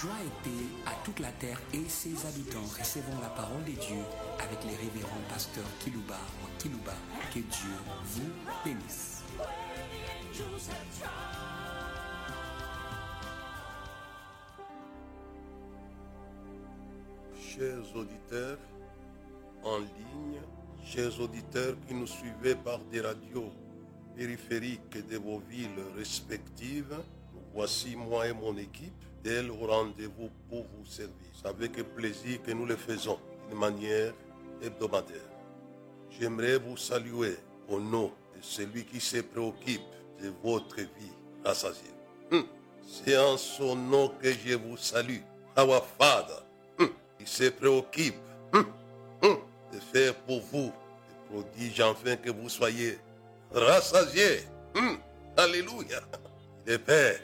Joie et paix à toute la terre et ses habitants. Recevons la parole de Dieu avec les révérends pasteurs Kilouba ou Kilouba. Que Dieu vous bénisse. Chers auditeurs en ligne, chers auditeurs qui nous suivez par des radios périphériques de vos villes respectives, voici moi et mon équipe d'elle au rendez-vous pour vous servir. C'est avec plaisir que nous le faisons d'une manière hebdomadaire. J'aimerais vous saluer au nom de celui qui se préoccupe de votre vie rassasiée. Hum. C'est en son nom que je vous salue, our Father, qui se préoccupe hum, hum, de faire pour vous des prodiges afin que vous soyez rassasiés. Alléluia. Il est Père,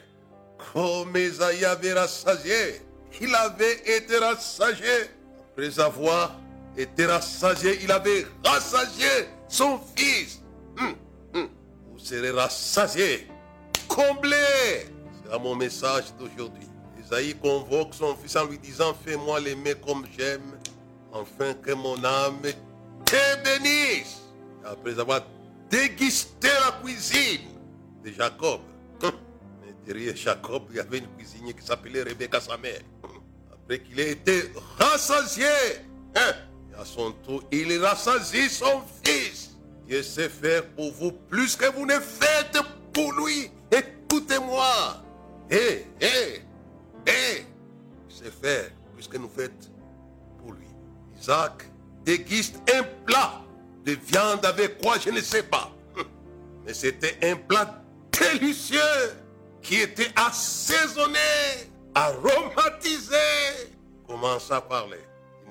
comme Esaïe avait rassasié, il avait été rassasié. Après avoir été rassasié, il avait rassasié son fils. Hum, hum. Vous serez rassasiés, comblés. C'est mon message d'aujourd'hui. Esaïe convoque son fils en lui disant, fais-moi l'aimer comme j'aime, afin que mon âme te bénisse. Après avoir dégusté la cuisine de Jacob, derrière Jacob, il y avait une cuisinière qui s'appelait Rebecca, sa mère. Après qu'il ait été rassasié, hein, et à son tour, il rassasie son fils. Dieu sait faire pour vous plus que vous ne faites pour lui. Écoutez-moi. Hé, hé, hé. Il sait faire plus que nous faites pour lui. Isaac déguiste un plat de viande avec quoi, je ne sais pas. Mais c'était un plat délicieux qui était assaisonné, aromatisé. Commence à parler?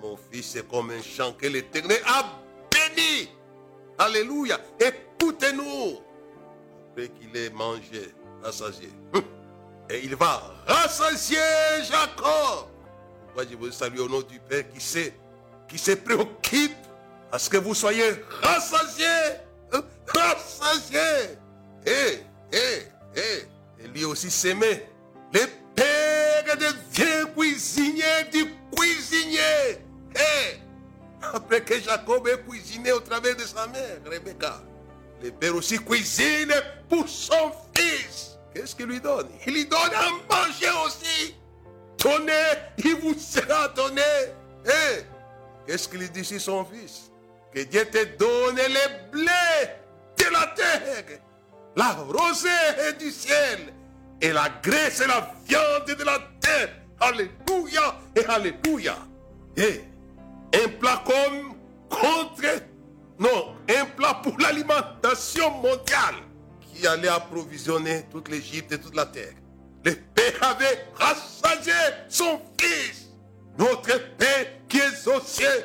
Mon fils est comme un chant que l'Éternel a béni. Alléluia. Écoutez-nous. Après qu'il ait mangé, rassasié. Et il va rassasier Jacob. Pourquoi je vous salue au nom du Père qui qui se préoccupe à ce que vous soyez rassasiés? hein, Rassasiés. Et, et, et, et lui aussi s'aimait. Le père devient cuisinier du cuisinier. Après que Jacob ait cuisiné au travers de sa mère, Rebecca, le père aussi cuisine pour son fils. Qu'est-ce qu'il lui donne? Il lui donne à manger aussi. Donnez, il vous sera donné. Qu'est-ce qu'il dit sur son fils? Que Dieu te donne les blés de la terre, la rosée du ciel, et la graisse et la viande de la terre. Alléluia et Alléluia. Et un plat comme contre, non, un plat pour l'alimentation mondiale qui allait approvisionner toute l'Égypte et toute la terre. Le Père avait rassasié son Fils, notre Père qui est aux cieux.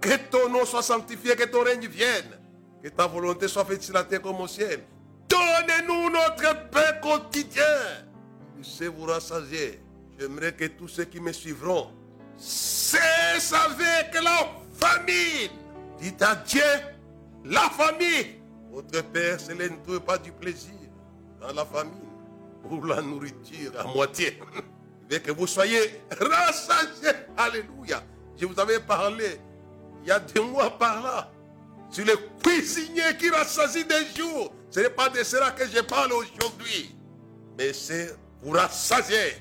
Que ton nom soit sanctifié, que ton règne vienne, que ta volonté soit faite sur la terre comme au ciel. Donnez-nous notre pain quotidien. Puissez vous rassasier. J'aimerais que tous ceux qui me suivront cessent avec la famine. Dites à Dieu, la famille. Votre Père, ce n'est pas du plaisir dans la famine ou la nourriture à moitié. Veut que vous soyez rassasiés. Alléluia. Je vous avais parlé il y a deux mois par là sur le cuisinier qui rassasie des jours. Ce n'est pas de cela que je parle aujourd'hui. Mais c'est pour rassasier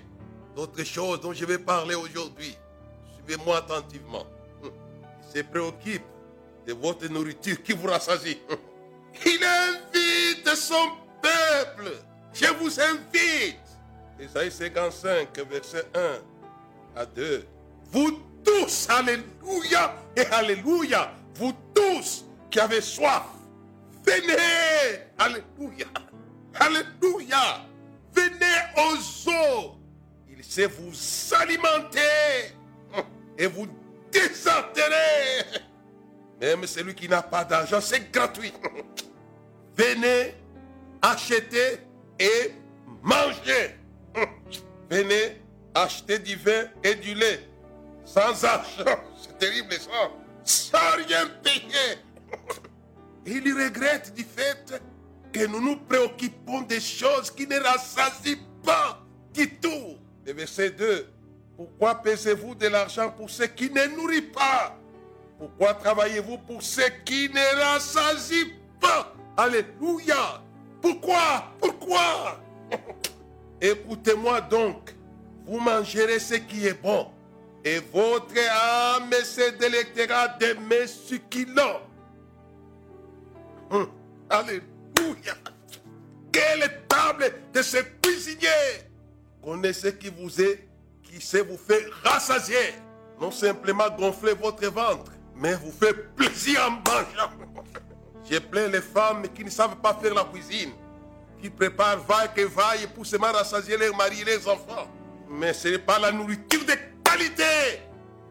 d'autres choses dont je vais parler aujourd'hui. Suivez-moi attentivement. Il se préoccupe de votre nourriture qui vous rassasie. Il invite son peuple. Je vous invite. Isaïe 55, verset 1 à 2. Vous tous, alléluia et alléluia, vous tous qui avez soif, venez, alléluia, alléluia, venez aux eaux. Il sait vous alimenter et vous désaltérer. Même celui qui n'a pas d'argent, c'est gratuit. Venez acheter et manger. Venez acheter du vin et du lait sans argent. C'est terrible ça. Sans rien payer. Il regrette du fait que nous nous préoccupons des choses qui ne rassasient pas du tout. Le verset 2 Pourquoi pesez-vous de l'argent pour ce qui ne nourrit pas? Pourquoi travaillez-vous pour ce qui ne rassasie pas? Alléluia. Pourquoi? Pourquoi? Écoutez-moi donc. Vous mangerez ce qui est bon. Et votre âme se délectera de mes succulents. Hum, Alléluia. Quelle table de ce cuisinier Connaissez qui vous est, qui sait vous faire rassasier. Non simplement gonfler votre ventre, mais vous fait plaisir en mangeant. J'ai plein les femmes qui ne savent pas faire la cuisine, qui préparent vaille que vaille pour se rassasier leurs maris et leurs enfants. Mais ce n'est pas la nourriture de qualité.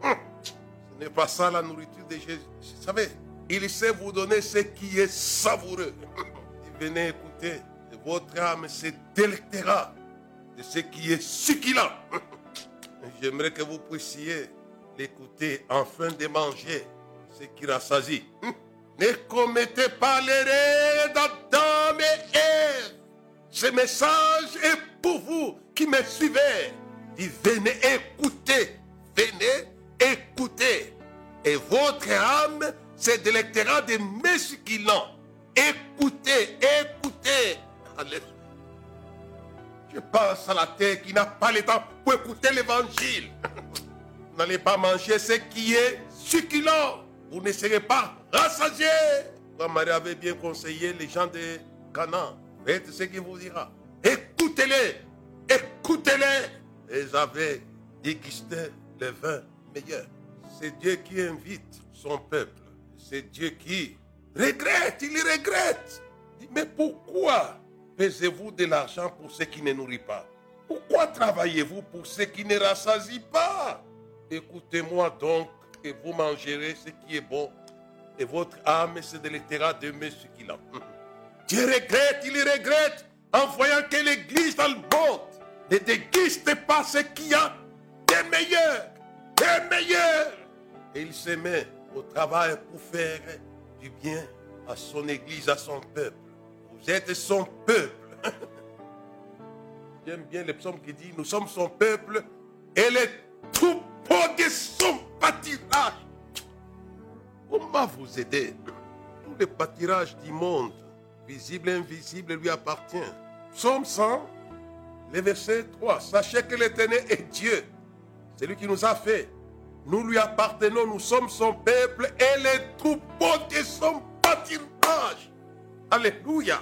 Hum. Ce n'est pas ça la nourriture de Jésus. Vous savez, il sait vous donner ce qui est savoureux. Venez écouter, votre âme se délectera de ce qui est succulent. J'aimerais que vous puissiez l'écouter afin de manger ce qui rassasie. Ne commettez pas l'erreur d'Adam et Ève. Ce message est pour vous qui me suivez. Venez écouter, venez écouter. Et votre âme se délectera de mes succulents. Écoutez, écoutez. Alléluia. Je pense à la terre qui n'a pas le temps pour écouter l'évangile. Vous n'allez pas manger ce qui est succulent. Vous ne serez pas rassasiés. Marie avait bien conseillé les gens de Canaan, faites ce qu'il vous dira. Écoutez-les, écoutez-les. Ils avaient dégusté le vin meilleur. C'est Dieu qui invite son peuple. C'est Dieu qui regrette, il regrette. Mais pourquoi pesez-vous de l'argent pour ce qui ne nourrit pas? Pourquoi travaillez-vous pour ce qui ne rassasie pas? Écoutez-moi donc et vous mangerez ce qui est bon et votre âme se délectera de mes succulents. Dieu regrette, il regrette en voyant que l'Église dans le monde ne déguste pas ce qu'il y a de meilleur, de meilleur. Et il se met au travail pour faire du bien à son Église, à son peuple. Vous êtes son peuple. J'aime bien le psaume qui dit, nous sommes son peuple et les troupeaux de son pâturage. Comment vous aider? Tout le pâturage du monde, visible et invisible, lui appartient. Psaume 100, le verset 3. Sachez que l'Éternel est Dieu. C'est lui qui nous a fait. Nous lui appartenons, nous sommes son peuple et les troupeaux de son pâturage. Alléluia.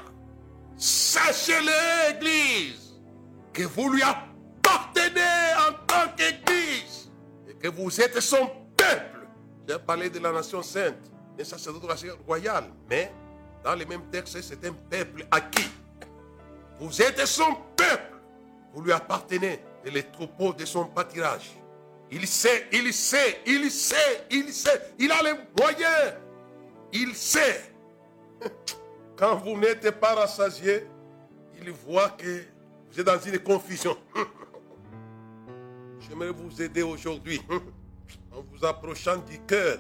Sachez-le, Église, que vous lui appartenez en tant qu'Église et que vous êtes son peuple. J'ai parlé de la nation sainte, un sacerdoce royal, mais dans les mêmes textes, c'est un peuple acquis. Vous êtes son peuple. Vous lui appartenez et les troupeaux de son pâturage. Il sait, il sait, il sait, il sait. Il a les moyens. Il sait. Quand vous n'êtes pas rassasié, il voit que vous êtes dans une confusion. J'aimerais vous aider aujourd'hui en vous approchant du cœur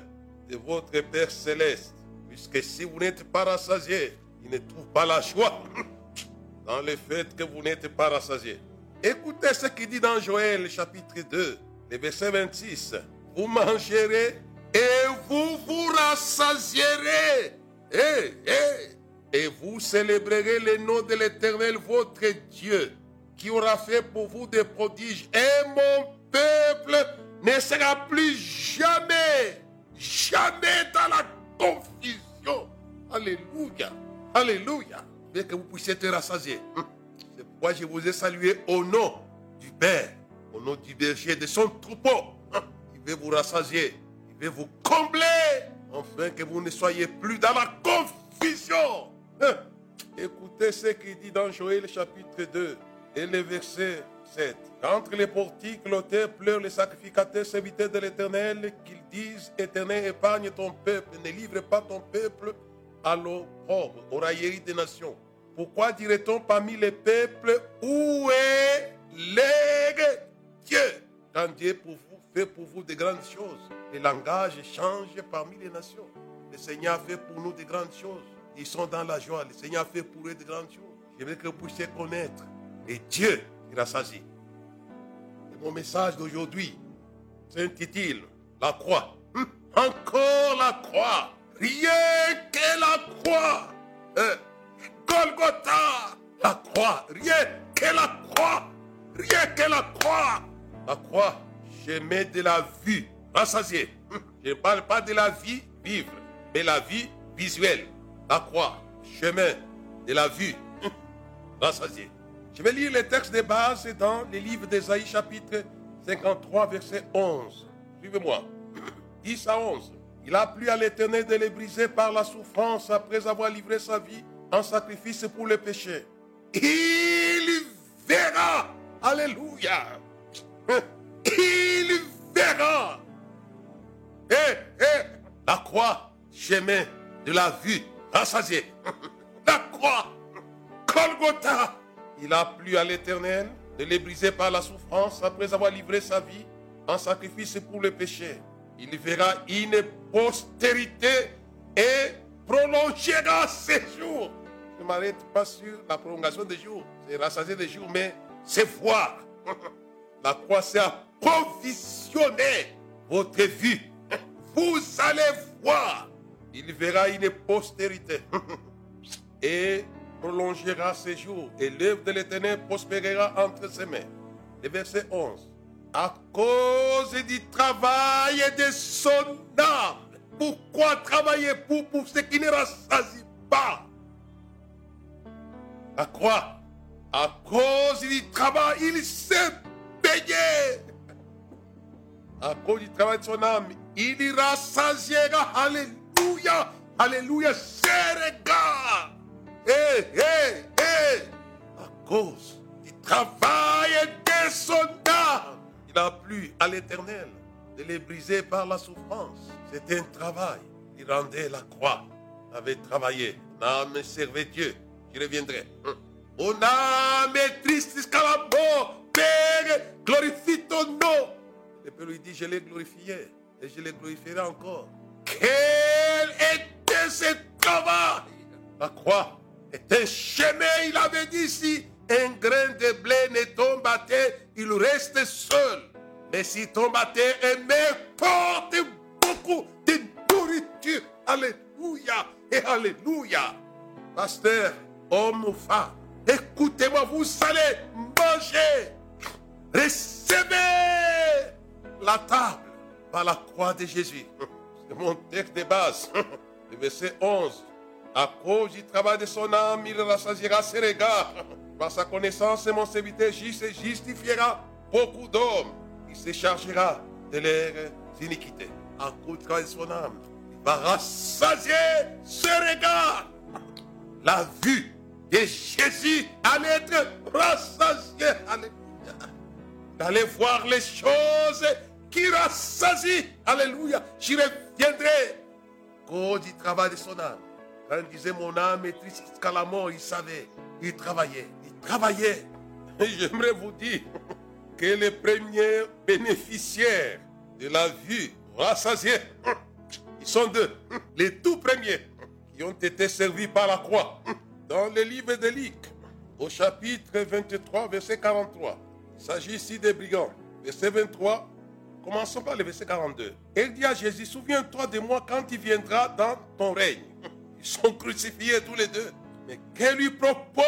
de votre Père céleste. Puisque si vous n'êtes pas rassasié, il ne trouve pas la joie dans le fait que vous n'êtes pas rassasié. Écoutez ce qu'il dit dans Joël chapitre 2, le verset 26. Vous mangerez et vous vous rassasierez. Et, et vous célébrerez le nom de l'Éternel, votre Dieu, qui aura fait pour vous des prodiges. Et mon peuple ne sera plus jamais, jamais dans la confusion. Alléluia. Alléluia. Bien que vous puissiez être rassasiés. C'est pourquoi je vous ai salué au nom du Père, au nom du berger, de son troupeau. Il veut vous rassasier. Il veut vous combler. Afin que vous ne soyez plus dans la confusion. Écoutez ce qu'il dit dans Joël chapitre 2 et le verset 7. Entre les portiques, l'auteur pleure les sacrificateurs serviteurs de l'Éternel, qu'ils disent, Éternel, épargne ton peuple, ne livre pas ton peuple à l'opprobre, aux railleries des nations. Pourquoi dirait-on parmi les peuples, où est l'aigle? Dieu Quand Dieu pour vous, fait pour vous de grandes choses, les langages changent parmi les nations. Le Seigneur fait pour nous de grandes choses. Ils sont dans la joie. Le Seigneur fait pour eux de grandes choses. Veux que vous puissiez connaître. Et Dieu, a sagi. Mon message d'aujourd'hui s'intitule La croix. Hum, Encore la croix. Rien que la croix. Euh, Golgotha. La croix. Rien que la croix. Rien que la croix. La croix, chemin de la vue rassasiée. Hum, Je ne parle pas de la vie vivre, mais la vie visuelle. La croix, chemin de la vue hum, rassasiée. Je vais lire les textes de base dans le livre d'Ésaïe chapitre 53 verset 11. Suivez-moi. 10 à 11. Il a plu à l'Éternel de les briser par la souffrance après avoir livré sa vie en sacrifice pour le péché. Il verra. Alléluia. Il verra. Eh, eh, la croix, chemin de la vue rassasiée. La croix, Golgotha. Il a plu à l'Éternel de les briser par la souffrance après avoir livré sa vie en sacrifice pour le péché. Il verra une postérité et prolongera ses jours. Je ne m'arrête pas sur la prolongation des jours, c'est rassasier des jours, mais c'est voir. La croix, c'est approvisionner votre vue. Vous allez voir. Il verra une postérité et prolongera ses jours. Et l'œuvre de l'Éternel prospérera entre ses mains. Le verset 11. À cause du travail de son âme. Pourquoi travailler pour, pour ce qui ne rassasie pas? La croix. À cause du travail, il s'est À cause du travail de son âme, il y rassasiera. Alléluia. Alléluia. Ses regards. Hé, hé, hé. À cause du travail de son âme, il a plu à l'éternel de les briser par la souffrance. C'était un travail. Il rendait la croix. avait travaillé. Mon âme servait Dieu. Je reviendrai. Hum. Mon âme est triste jusqu'à la mort. Glorifie ton nom. Le Père lui dit, je l'ai glorifié et je le glorifierai encore. Quel était ce travail? La croix un chemin, il avait dit si un grain de blé ne tombe à terre, il reste seul. Mais s'il tombe à terre, un porte beaucoup de nourriture. Alléluia et Alléluia. Pasteur, homme ou femme, écoutez-moi, vous allez manger. Recevez la table par la croix de Jésus. C'est mon texte de base. Le verset 11. À cause du travail de son âme, il rassasiera ses regards. Par sa connaissance, mon serviteur juste justifiera beaucoup d'hommes. Il se chargera de leurs iniquités. À cause du travail de son âme, il va rassasier ses regards. La vue de Jésus allait être rassasiée. D'aller voir les choses qui rassasient. Alléluia. J'y reviendrai. Cause du travail de son âme. Quand il disait mon âme est triste jusqu'à la mort, il savait. Il travaillait. Il travaillait. J'aimerais vous dire que les premiers bénéficiaires de la vue rassasiée, ils sont deux. Les tout premiers qui ont été servis par la croix. Dans le livre de Luc, au chapitre 23, verset 43. S'agit ici des brigands. Verset 23, commençons par le verset 42. Elle dit à Jésus, souviens-toi de moi quand il viendra dans ton règne. Ils sont crucifiés tous les deux. Mais que lui propose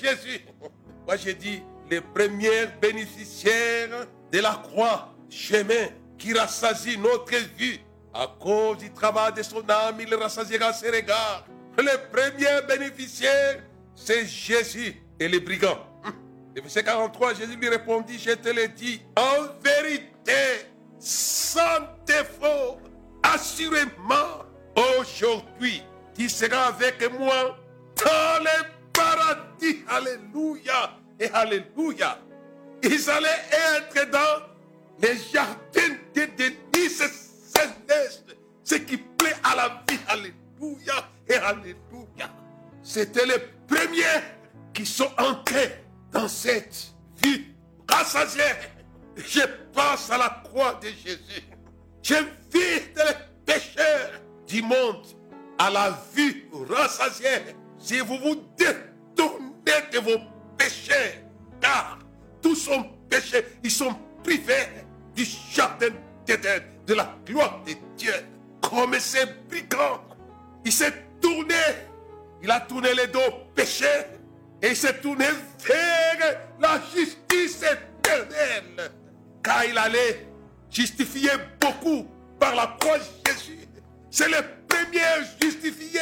Jésus? Moi j'ai dit, les premiers bénéficiaires de la croix, chemin qui rassasie notre vie. À cause du travail de son âme, il rassasiera ses regards. Le premier bénéficiaire, c'est Jésus et les brigands. Le verset 43, Jésus lui répondit, je te le dis, en vérité, sans défaut, assurément, aujourd'hui, tu seras avec moi dans le paradis. Alléluia et Alléluia. Ils allaient être dans les jardins des délices célestes, ce qui plaît à la vie. Alléluia et Alléluia. C'était les premiers qui sont entrés dans cette vie rassasiée. Je pense à la croix de Jésus. J'invite les pécheurs du monde à la vie rassasiée. Si vous vous détournez de vos péchés, car tous sont péchés, ils sont privés du jardin de la gloire de Dieu. Comme ces brigands, il s'est tourné, il a tourné les dos au péché et il s'est tourné vers la justice éternelle. Car il allait justifier beaucoup par la croix de Jésus. C'est le premier justifié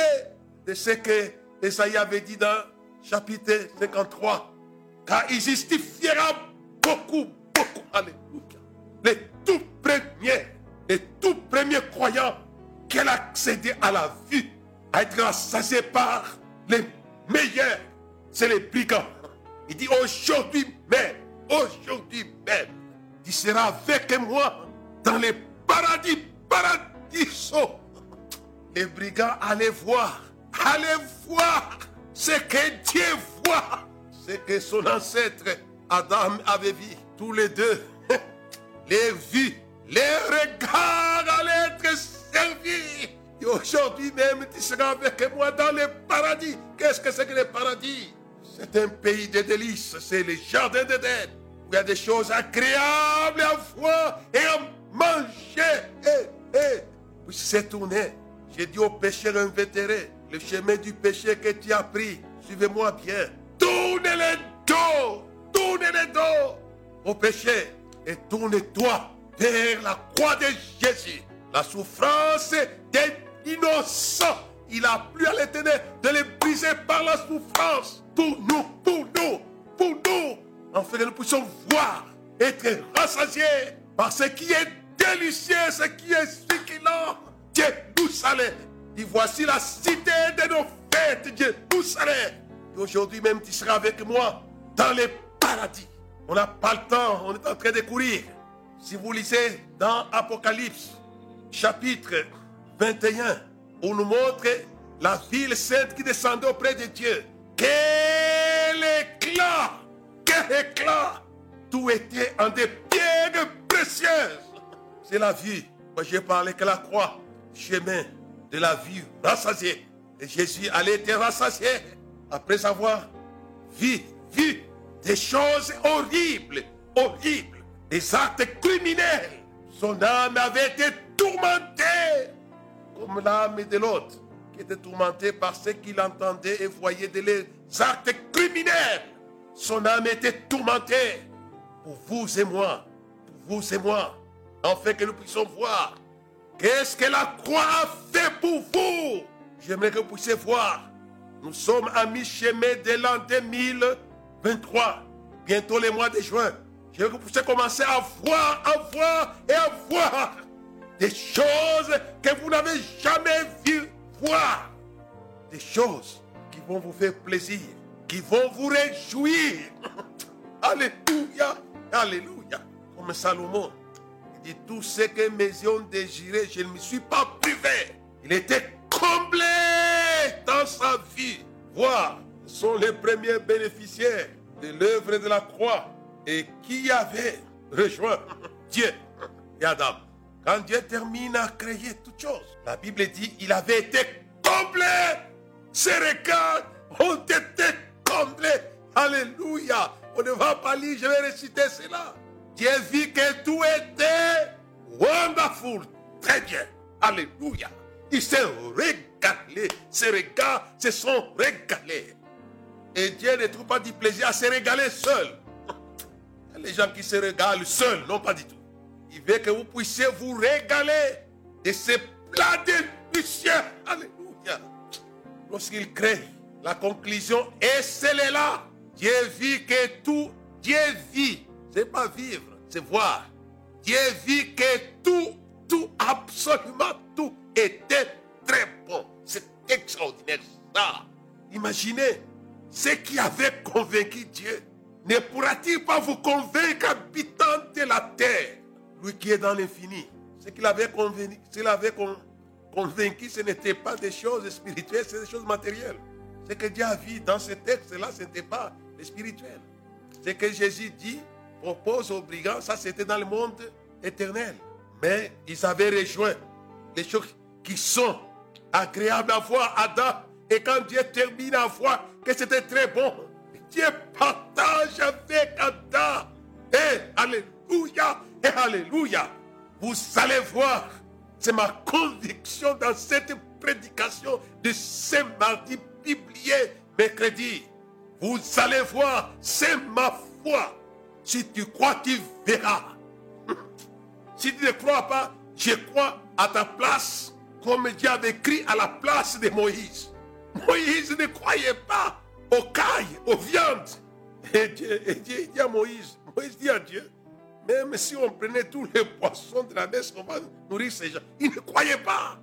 de ce que Esaïe avait dit dans chapitre 53. Car il justifiera beaucoup, beaucoup. Alléluia. Les tout premiers, les tout premiers croyants qui a accédé à la vie, à être rassasié par les meilleurs, c'est les brigands. Il dit aujourd'hui même, aujourd'hui même, tu seras avec moi dans les paradis, paradisaux. Les brigands allaient voir, allaient voir ce que Dieu voit, ce que son ancêtre Adam avait vu. Tous les deux, les vues, les regards allaient être servis. Et aujourd'hui même, tu seras avec moi dans le paradis. Qu'est-ce que c'est que le paradis? C'est un pays de délices, c'est le jardin d'Éden. Où il y a des choses agréables à voir et à manger. Et, et, puis c'est tourné. J'ai dit au pécheur invétéré, le chemin du péché que tu as pris, suivez-moi bien. Tournez le dos, tournez le dos au péché et tourne-toi vers la croix de Jésus. La souffrance des innocents. Il a plu à l'éternel de les briser par la souffrance. Pour nous, pour nous, pour nous. Afin que nous puissions voir, être rassasiés par ce qui est délicieux, ce qui est succulent. Jérusalem. Et voici la cité de nos fêtes, Jérusalem. Et aujourd'hui même, tu seras avec moi dans les paradis. On n'a pas le temps, on est en train de courir. Si vous lisez dans Apocalypse, chapitre 21, on nous montre la ville sainte qui descendait auprès de Dieu. Quel éclat! Quel éclat! Tout était en des pierres précieuses. C'est la vie. Moi, j'ai parlé que la croix, chemin de la vie rassasiée. Et Jésus allait être rassasié après avoir vu, vu des choses horribles, horribles, des actes criminels. Son âme avait été tourmentée comme l'âme de l'autre qui était tourmentée par ce qu'il entendait et voyait des actes criminels. Son âme était tourmentée pour vous et moi, pour vous et moi, afin que nous puissions voir qu'est-ce que la croix a fait pour vous. J'aimerais que vous puissiez voir. Nous sommes à mi-chemin de l'an 2023, bientôt le mois de juin. Veux que vous puissiez commencer à voir, à voir et à voir des choses que vous n'avez jamais vues voir. Des choses qui vont vous faire plaisir, qui vont vous réjouir. Alléluia, Alléluia. Comme Salomon, dit tout ce que mes yeux ont désiré, je ne me suis pas privé. Il était comblé dans sa vie. Voir, sont les premiers bénéficiaires de l'œuvre de la croix et qui avait rejoint Dieu et Adam. Quand Dieu termine à créer toutes choses, la Bible dit il avait été comblé. Ses regards ont été comblés. Alléluia. On ne va pas lire, je vais réciter cela. Dieu vit que tout était wonderful. Très bien. Alléluia. Il s'est régalé. Ses regards se sont régalés. Et Dieu ne trouve pas du plaisir à se régaler seul. Les gens qui se régalent seuls, non pas du tout. Il veut que vous puissiez vous régaler de ces plats délicieux. Alléluia. Lorsqu'il crée, la conclusion est celle-là. Dieu vit que tout, Dieu vit. C'est pas vivre, c'est voir. Dieu vit que tout, tout, absolument tout était très bon. C'est extraordinaire ça. Imaginez ce qui avait convaincu Dieu. Ne pourra-t-il pas vous convaincre, habitant de la terre, lui qui est dans l'infini Ce qu'il avait convaincu, s'il avait convaincu, ce n'était pas des choses spirituelles, c'est des choses matérielles. Ce que Dieu a vu dans ce texte-là, ce n'était pas le spirituel. Ce que Jésus dit, propose aux brigands, ça c'était dans le monde éternel. Mais ils avaient rejoint les choses qui sont agréables à voir Adam. Et quand Dieu termine à voir que c'était très bon, Dieu partage avec Adam. Et Alléluia, Vous allez voir, c'est ma conviction dans cette prédication de ce mardi biblié, mercredi. Vous allez voir, c'est ma foi. Si tu crois, tu verras. Si tu ne crois pas, je crois à ta place, comme Dieu avait écrit à la place de Moïse. Moïse ne croyait pas aux cailles, aux viandes. Et Dieu, dit à Moïse, Moïse dit à Dieu, même si on prenait tous les poissons de la mer, on va nourrir ces gens. Il ne croyait pas.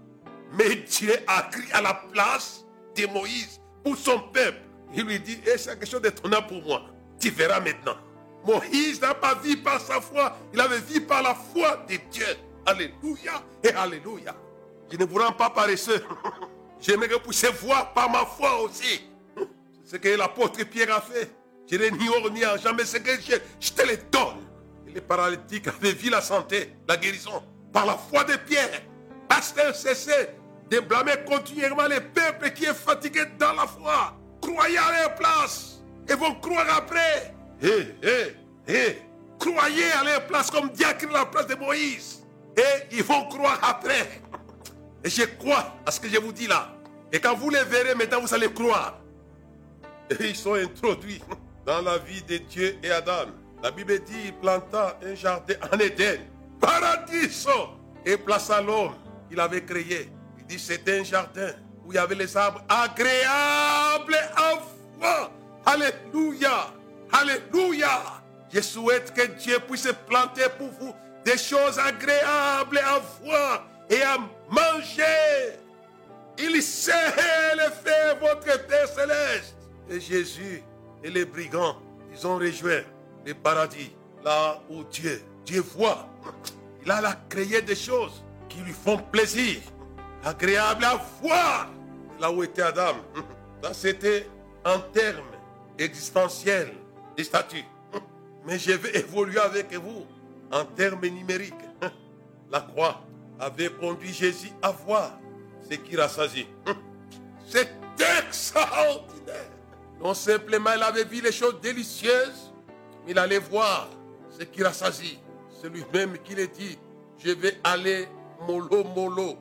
Mais Dieu a crié à la place de Moïse pour son peuple. Il lui dit, eh, c'est quelque chose d'étonnant pour moi. Tu verras maintenant. Moïse n'a pas vu par sa foi, il avait vu par la foi de Dieu. Alléluia et Alléluia. Je ne vous rends pas paresseux. J'aimerais que vous voir par ma foi aussi. Ce que l'apôtre Pierre a fait. Je n'ai ni or ni argent, mais ce que je te le donne. Les paralytiques avaient vu la santé, la guérison, par la foi de Pierre. Pasteur, cessez de blâmer continuellement les peuples qui est fatigué dans la foi. Croyez à leur place et vont croire après. Croyez à leur place comme diacre à la place de Moïse. Et ils vont croire après. Et je crois à ce que je vous dis là. Et quand vous les verrez, maintenant vous allez croire. Et ils sont introduits dans la vie de Dieu et Adam. La Bible dit il planta un jardin en Éden, paradis, et plaça l'homme qu'il avait créé. Il dit c'était un jardin où il y avait les arbres agréables à voir. Alléluia. Alléluia. Je souhaite que Dieu puisse planter pour vous des choses agréables à voir et à manger. Il sait le faire, votre Père céleste. Et Jésus et les brigands, ils ont rejoint paradis, là où Dieu, Dieu voit. Il a créé des choses qui lui font plaisir, agréables à voir. Là où était Adam, ça c'était en termes existentiels des statuts. Mais je vais évoluer avec vous en termes numériques. La croix avait conduit Jésus à voir ce qui rassasie. C'est extraordinaire. Non simplement il avait vu les choses délicieuses, il allait voir ce qui rassasie. C'est lui-même qui l'a dit, je vais aller mollo mollo.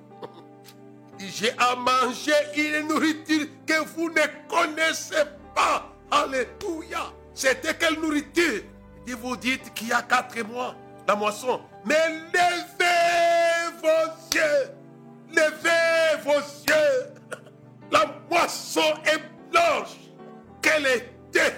J'ai à manger une nourriture que vous ne connaissez pas. Alléluia. C'était quelle nourriture? Et vous dites qu'il y a quatre mois, la moisson. Mais levez vos yeux. Levez vos yeux. La moisson est blanche. Quelle était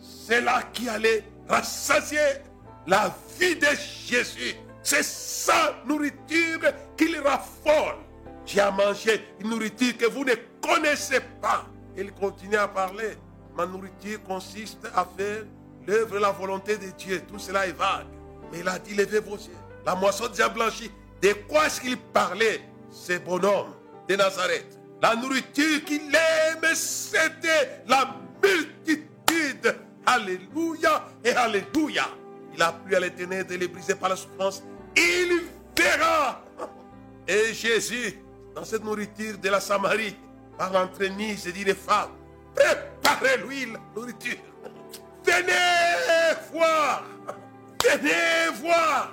celle-là qui allait rassasier la vie de Jésus. C'est sa nourriture qui le raffole. J'ai à manger une nourriture que vous ne connaissez pas. Il continue à parler. Ma nourriture consiste à faire l'œuvre de la volonté de Dieu. Tout cela est vague. Mais il a dit, levez vos yeux. La moisson déjà blanchie. De quoi est-ce qu'il parlait? Ce bonhomme de Nazareth. La nourriture qu'il aime, c'était la multitude. Alléluia et Alléluia. Il a plu à l'éternel de les briser par la souffrance. Il verra. Et Jésus, dans cette nourriture de la Samarie, par l'entremise, dit les femmes, préparez-lui la nourriture. Venez voir. Venez voir.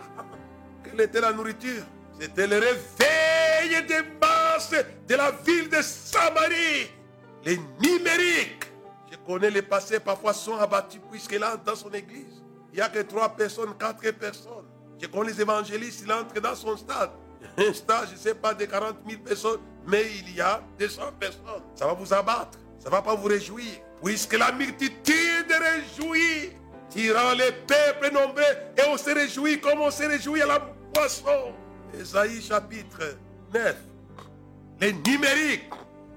Quelle était la nourriture? C'était le réveil des masses de la ville de Samarie. Les numériques. Je connais les passés, parfois sont abattus puisqu'il là dans son église. Il n'y a que trois personnes, quatre personnes. Je connais les évangélistes, il entre dans son stade. Un stade, je ne sais pas, de 40 000 personnes, mais il y a 200 personnes. Ça va vous abattre, ça ne va pas vous réjouir. Puisque la multitude réjouit, tirant les peuples nombreux, et on se réjouit comme on se réjouit à la poisson. Esaïe chapitre 9. Les numériques.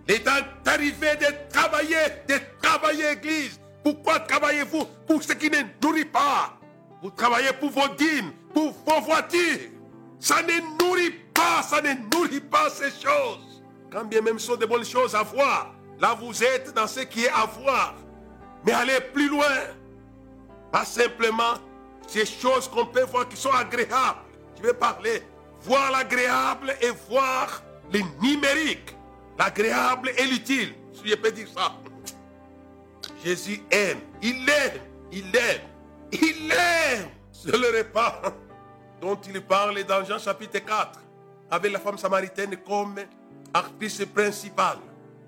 L'état arrivé de travailler, de travailler, Église. Pourquoi travaillez-vous Pour ce qui ne nourrit pas? Vous travaillez pour vos dîmes, pour vos voitures. Ça ne nourrit pas, ça ne nourrit pas ces choses. Quand bien même ce sont de bonnes choses à voir, là vous êtes dans ce qui est à voir. Mais allez plus loin. Pas simplement ces choses qu'on peut voir qui sont agréables. Je vais parler. Voir l'agréable et voir le numérique. L'agréable et l'utile. Si je peux dire ça. Jésus aime. Il aime. Il aime. Il aime. C'est le repas. dont il parle dans Jean chapitre 4, avec la femme samaritaine comme actrice principale.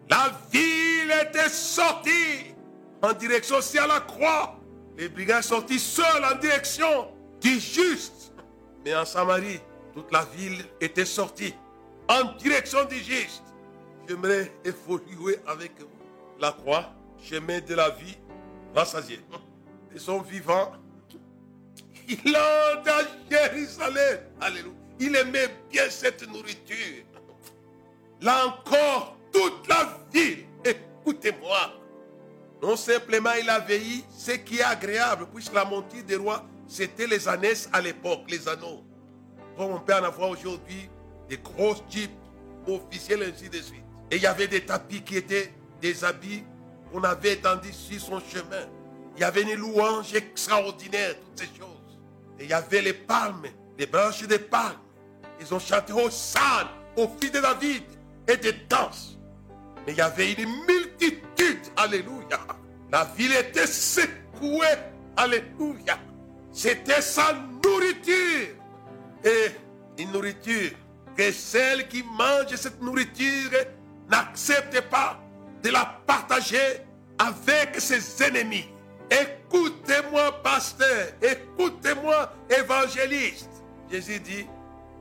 La ville était sortie en direction aussi à la croix. Les brigands sortis seuls en direction du juste. Mais en Samarie, toute la ville était sortie en direction du juste. J'aimerais évoluer avec vous. La croix, chemin de la vie, rassasié. Ils sont vivants. Il entre à Jérusalem. Alléluia. Il aimait bien cette nourriture. Là encore, toute la ville, écoutez-moi. Non simplement il a veillé ce qui est agréable, puisque la monture des rois, c'était les années à l'époque, les anneaux. Comme on peut en avoir aujourd'hui, des grosses jeeps officielles, ainsi de suite. Et il y avait des tapis qui étaient des habits qu'on avait étendus sur son chemin. Il y avait une louange extraordinaire, toutes ces choses. Et il y avait les palmes, les branches des palmes. Ils ont chanté San, au fils de David et des danses. Mais il y avait une multitude, alléluia. La ville était secouée, alléluia. C'était sa nourriture. Et une nourriture que celle qui mange cette nourriture n'accepte pas de la partager avec ses ennemis. Écoutez-moi, pasteur. Écoutez-moi, évangéliste. Jésus dit,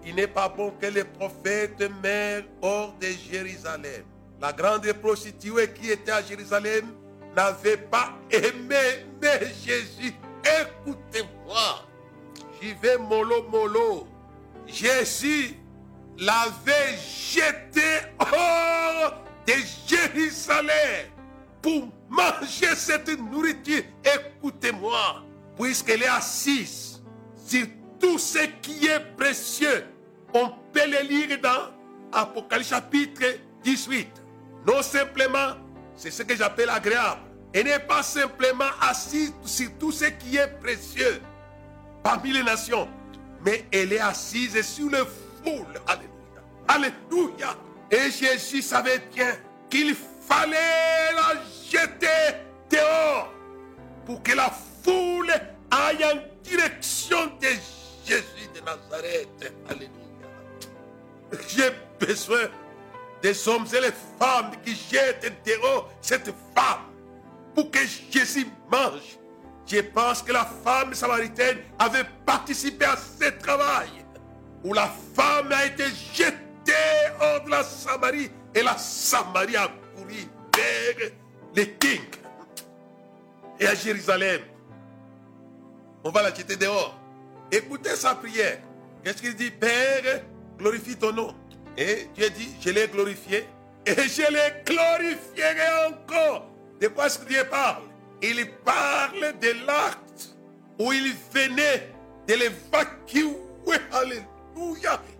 il n'est pas bon que les prophètes meurent hors de Jérusalem. La grande prostituée qui était à Jérusalem n'avait pas aimé mais Jésus. Écoutez-moi. J'y vais mollo mollo. Jésus l'avait jeté hors de Jérusalem pour manger cette nourriture. Écoutez-moi, puisqu'elle est assise sur tout ce qui est précieux. On peut le lire dans Apocalypse chapitre 18. Non simplement, c'est ce que j'appelle agréable. Elle n'est pas simplement assise sur tout ce qui est précieux parmi les nations, mais elle est assise sur le Alléluia. Alléluia. Et Jésus savait bien qu'il fallait la jeter dehors pour que la foule aille en direction de Jésus de Nazareth. Alléluia. J'ai besoin des hommes et les femmes qui jettent dehors cette femme pour que Jésus mange. Je pense que la femme samaritaine avait participé à ce travail où la femme a été jetée hors de la Samarie et la Samarie a couru vers les kings et à Jérusalem. On va la jeter dehors. Écoutez sa prière. Qu'est-ce qu'il dit? Père, glorifie ton nom. Et Dieu dit, je l'ai glorifié et je l'ai glorifierai encore. De quoi est-ce que Dieu parle? Il parle de l'acte où il venait de l'évacuer.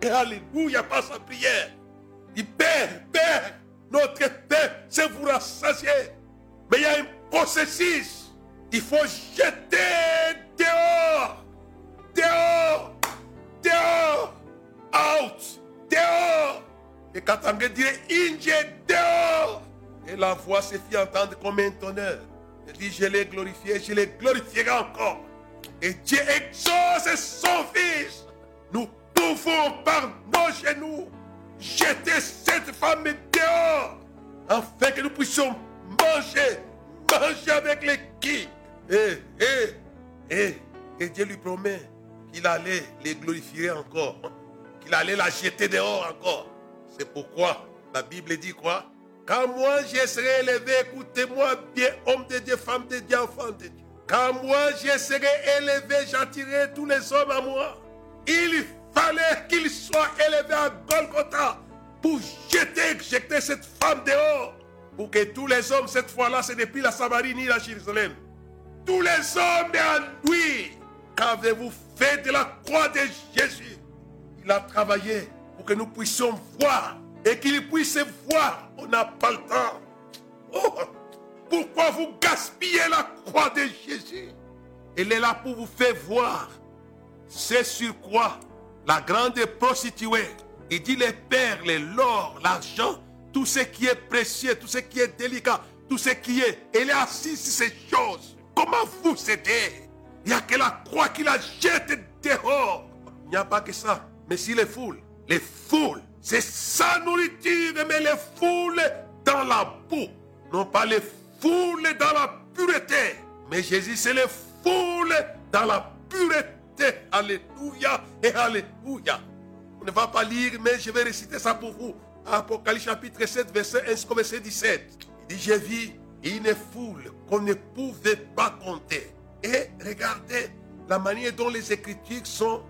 Et Alléluia par sa prière. Il dit, Père, Père, notre Père, c'est vous rassasier. Mais il y a un processus. Il faut jeter dehors. Dehors. Dehors. Out. Dehors. Et quand on dirait Inge dehors. Et la voix se fit entendre comme un tonnerre. Il dit, je l'ai glorifié, je l'ai glorifierai encore. Et Dieu exauce son fils. Nous pouvons par nos genoux jeter cette femme dehors. Afin que nous puissions manger, manger avec les qui. Et, et, et, et Dieu lui promet qu'il allait les glorifier encore. Qu'il allait la jeter dehors encore. C'est pourquoi la Bible dit quoi? Quand moi je serai élevé, écoutez-moi bien, homme de Dieu, femme de Dieu, enfant de Dieu. Quand moi je serai élevé, j'attirerai tous les hommes à moi. Il fallait qu'il soit élevé à Golgotha pour jeter, jeter cette femme dehors. Pour que tous les hommes, cette fois-là, ce n'est plus la Samarie ni la Jérusalem. Tous les hommes en lui, qu'avez-vous fait de la croix de Jésus? Il a travaillé pour que nous puissions voir et qu'il puisse voir. On n'a pas le temps. Oh, pourquoi vous gaspillez la croix de Jésus? Elle est là pour vous faire voir. C'est sur quoi la grande prostituée, il dit les perles, l'or, l'argent, tout ce qui est précieux, tout ce qui est délicat, tout ce qui est. Elle est assise sur ces choses. Comment vous aider Il n'y a que la croix qui la jette dehors. Il n'y a pas que ça. Mais si les foules, les foules, c'est sa nourriture, mais les foules dans la boue. Non pas les foules dans la pureté. Mais Jésus, c'est les foules dans la pureté. Alléluia et Alléluia. On ne va pas lire, mais je vais réciter ça pour vous. Apocalypse chapitre 7, verset 1 verset 17. Il dit, j'ai vu une foule qu'on ne pouvait pas compter. Et regardez la manière dont les Écritures sont,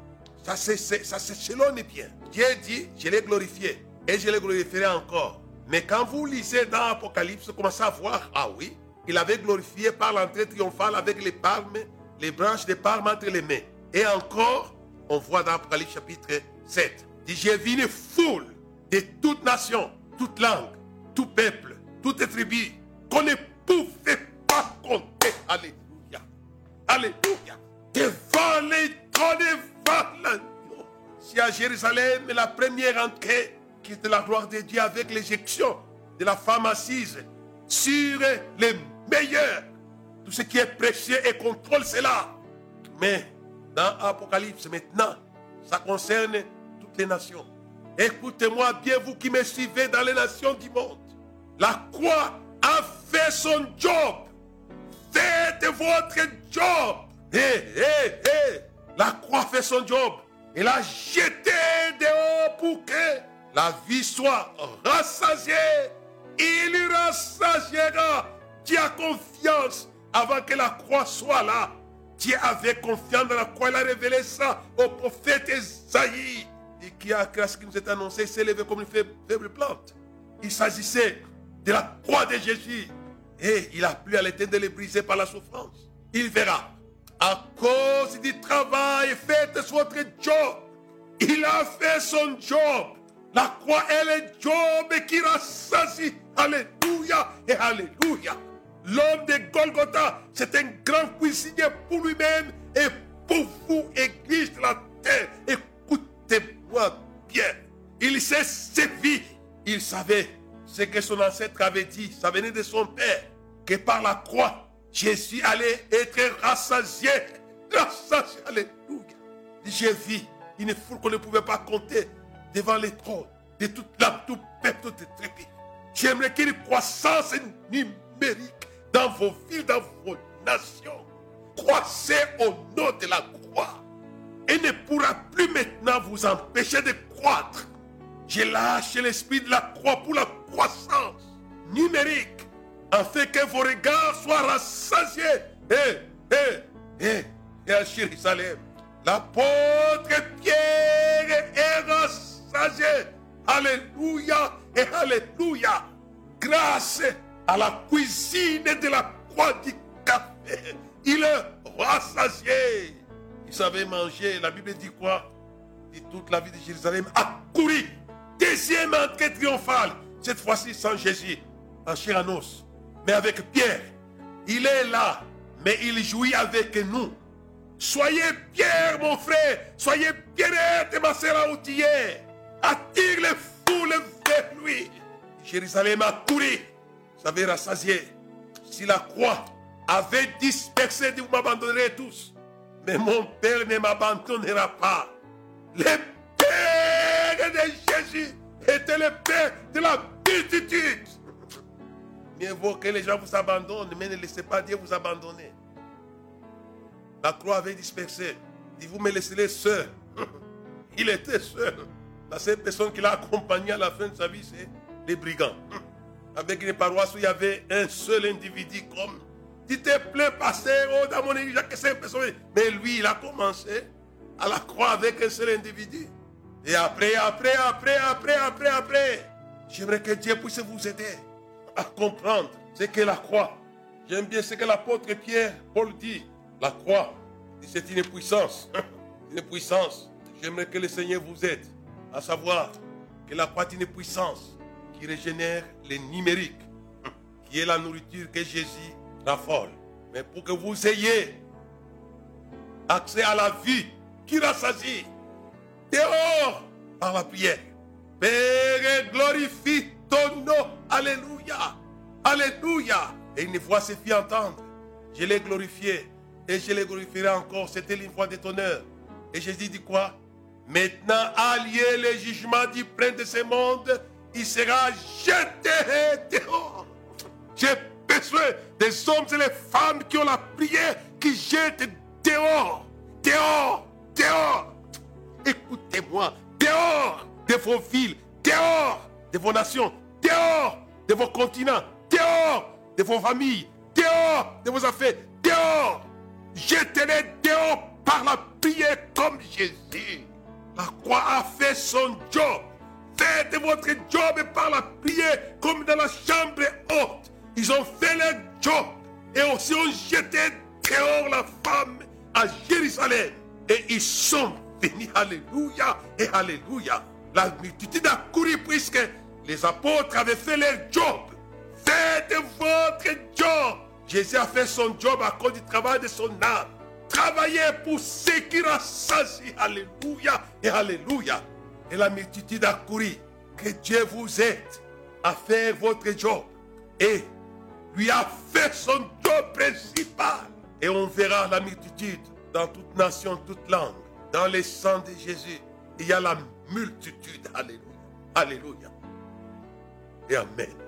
ça s'échelonne bien. Dieu dit, je l'ai glorifié et je le glorifierai encore. Mais quand vous lisez dans Apocalypse, vous commencez à voir, ah oui, il avait glorifié par l'entrée triomphale avec les palmes, les branches des palmes entre les mains. Et encore, on voit dans Apocalypse chapitre 7, dit, j'ai vu une foule de toute nation, toute langue, tout peuple, toute tribu, qu'on ne pouvait pas compter. Alléluia. Alléluia. Devant les devant Si à Jérusalem, la première entrée qui est de la gloire de Dieu avec l'éjection de la femme assise sur les meilleurs. Tout ce qui est précieux et contrôle cela. Mais Apocalypse maintenant, ça concerne toutes les nations. Écoutez-moi bien, vous qui me suivez dans les nations du monde. La croix a fait son job. Faites votre job. Hé, hé, hé. La croix fait son job. Elle a jeté dehors pour que la vie soit rassasiée. Il rassasiera. Tu as confiance avant que la croix soit là. Tu avais confiance dans la croix. Il a révélé ça au prophète Esaïe et qui a ce qui nous est annoncé s'est levé comme une faible plante. Il s'agissait de la croix de Jésus. Et il a plu à l'éternel de les briser par la souffrance. Il verra. À cause du travail, faites votre job. Il a fait son job. La croix est le job qui rassasie. Alléluia et Alléluia. L'homme de Golgotha, c'est un grand cuisinier pour lui-même et pour vous, Église de la terre. Écoutez bien. Il s'est servi. Il savait ce que son ancêtre avait dit. Ça venait de son père. Que par la croix, Jésus allait être rassasié. Rassasié. Alléluia. J'ai vu une foule qu'on ne pouvait pas compter devant les trônes de toute la tout peuple, toute tribu. J'aimerais qu'il y ait une croissance numérique dans vos villes, dans vos nations. Croissez au nom de la croix et ne pourra plus maintenant vous empêcher de croître. J'ai lâché l'esprit de la croix pour la croissance numérique, afin que vos regards soient rassasiés. Et, et, et, et à Jérusalem, l'apôtre Pierre est rassasié. Alléluia et Alléluia. Grâce à la cuisine de la croix du café, il est rassasié. Il savait manger. La Bible dit quoi? Et toute la vie de Jérusalem a couru. Deuxième entrée triomphale. Cette fois-ci sans Jésus, en chair Mais avec Pierre. Il est là, mais il jouit avec nous. Soyez Pierre, mon frère. Soyez Pierrette, ma sœur. Attire les foules vers lui. Jérusalem a couru. Avait rassasié. Si la croix avait dispersé, vous m'abandonnerez tous. Mais mon Père ne m'abandonnera pas. Le Père de Jésus était le Père de la multitude. Mieux vaut que les gens vous abandonnent, mais ne laissez pas Dieu vous abandonner. La croix avait dispersé. Il vous me laisserez seul. Il était seul. La seule personne qui l'a accompagné à la fin de sa vie, c'est les brigands. Avec une paroisse où il y avait un seul individu comme tu te plaît, pasteur, oh, dans mon église, que c'est personne. Mais lui, il a commencé à la croix avec un seul individu. Et après, après, après, après, après, après, j'aimerais que Dieu puisse vous aider à comprendre ce qu'est la croix. J'aime bien ce que l'apôtre Pierre, Paul dit. La croix, c'est une puissance. Une puissance. J'aimerais que le Seigneur vous aide à savoir que la croix est une puissance qui régénère les numériques, qui est la nourriture que Jésus folle. Mais pour que vous ayez accès à la vie qui rassasie, dehors par la prière. Père, glorifie ton nom. Alléluia. Alléluia. Et une voix se fit entendre. Je l'ai glorifié et je le glorifierai encore. C'était une voix de ton Et Jésus dit quoi? Maintenant, allié le jugement du prince de ce monde, il sera jeté dehors. J'ai besoin des hommes et les femmes qui ont la prière, qui jettent dehors, dehors, dehors. Écoutez-moi, dehors de vos villes, dehors de vos nations, dehors de vos continents, dehors de vos familles, dehors de vos affaires, dehors. Jetez-les dehors par la prière comme Jésus. La croix a fait son job. Faites votre job par la prière comme dans la chambre haute. Ils ont fait leur job et aussi ont jeté dehors la femme à Jérusalem. Et ils sont venus, alléluia et alléluia. La multitude a couru puisque les apôtres avaient fait leur job. Faites votre job. Jésus a fait son job à cause du travail de son âme. Travaillez pour ce qui rassasie. Alléluia et Alléluia. Et la multitude a couru. Que Dieu vous aide à faire votre job. Et lui a fait son job principal. Et on verra la multitude dans toute nation, toute langue. Dans le sang de Jésus, il y a la multitude. Alléluia. Alléluia. Et Amen.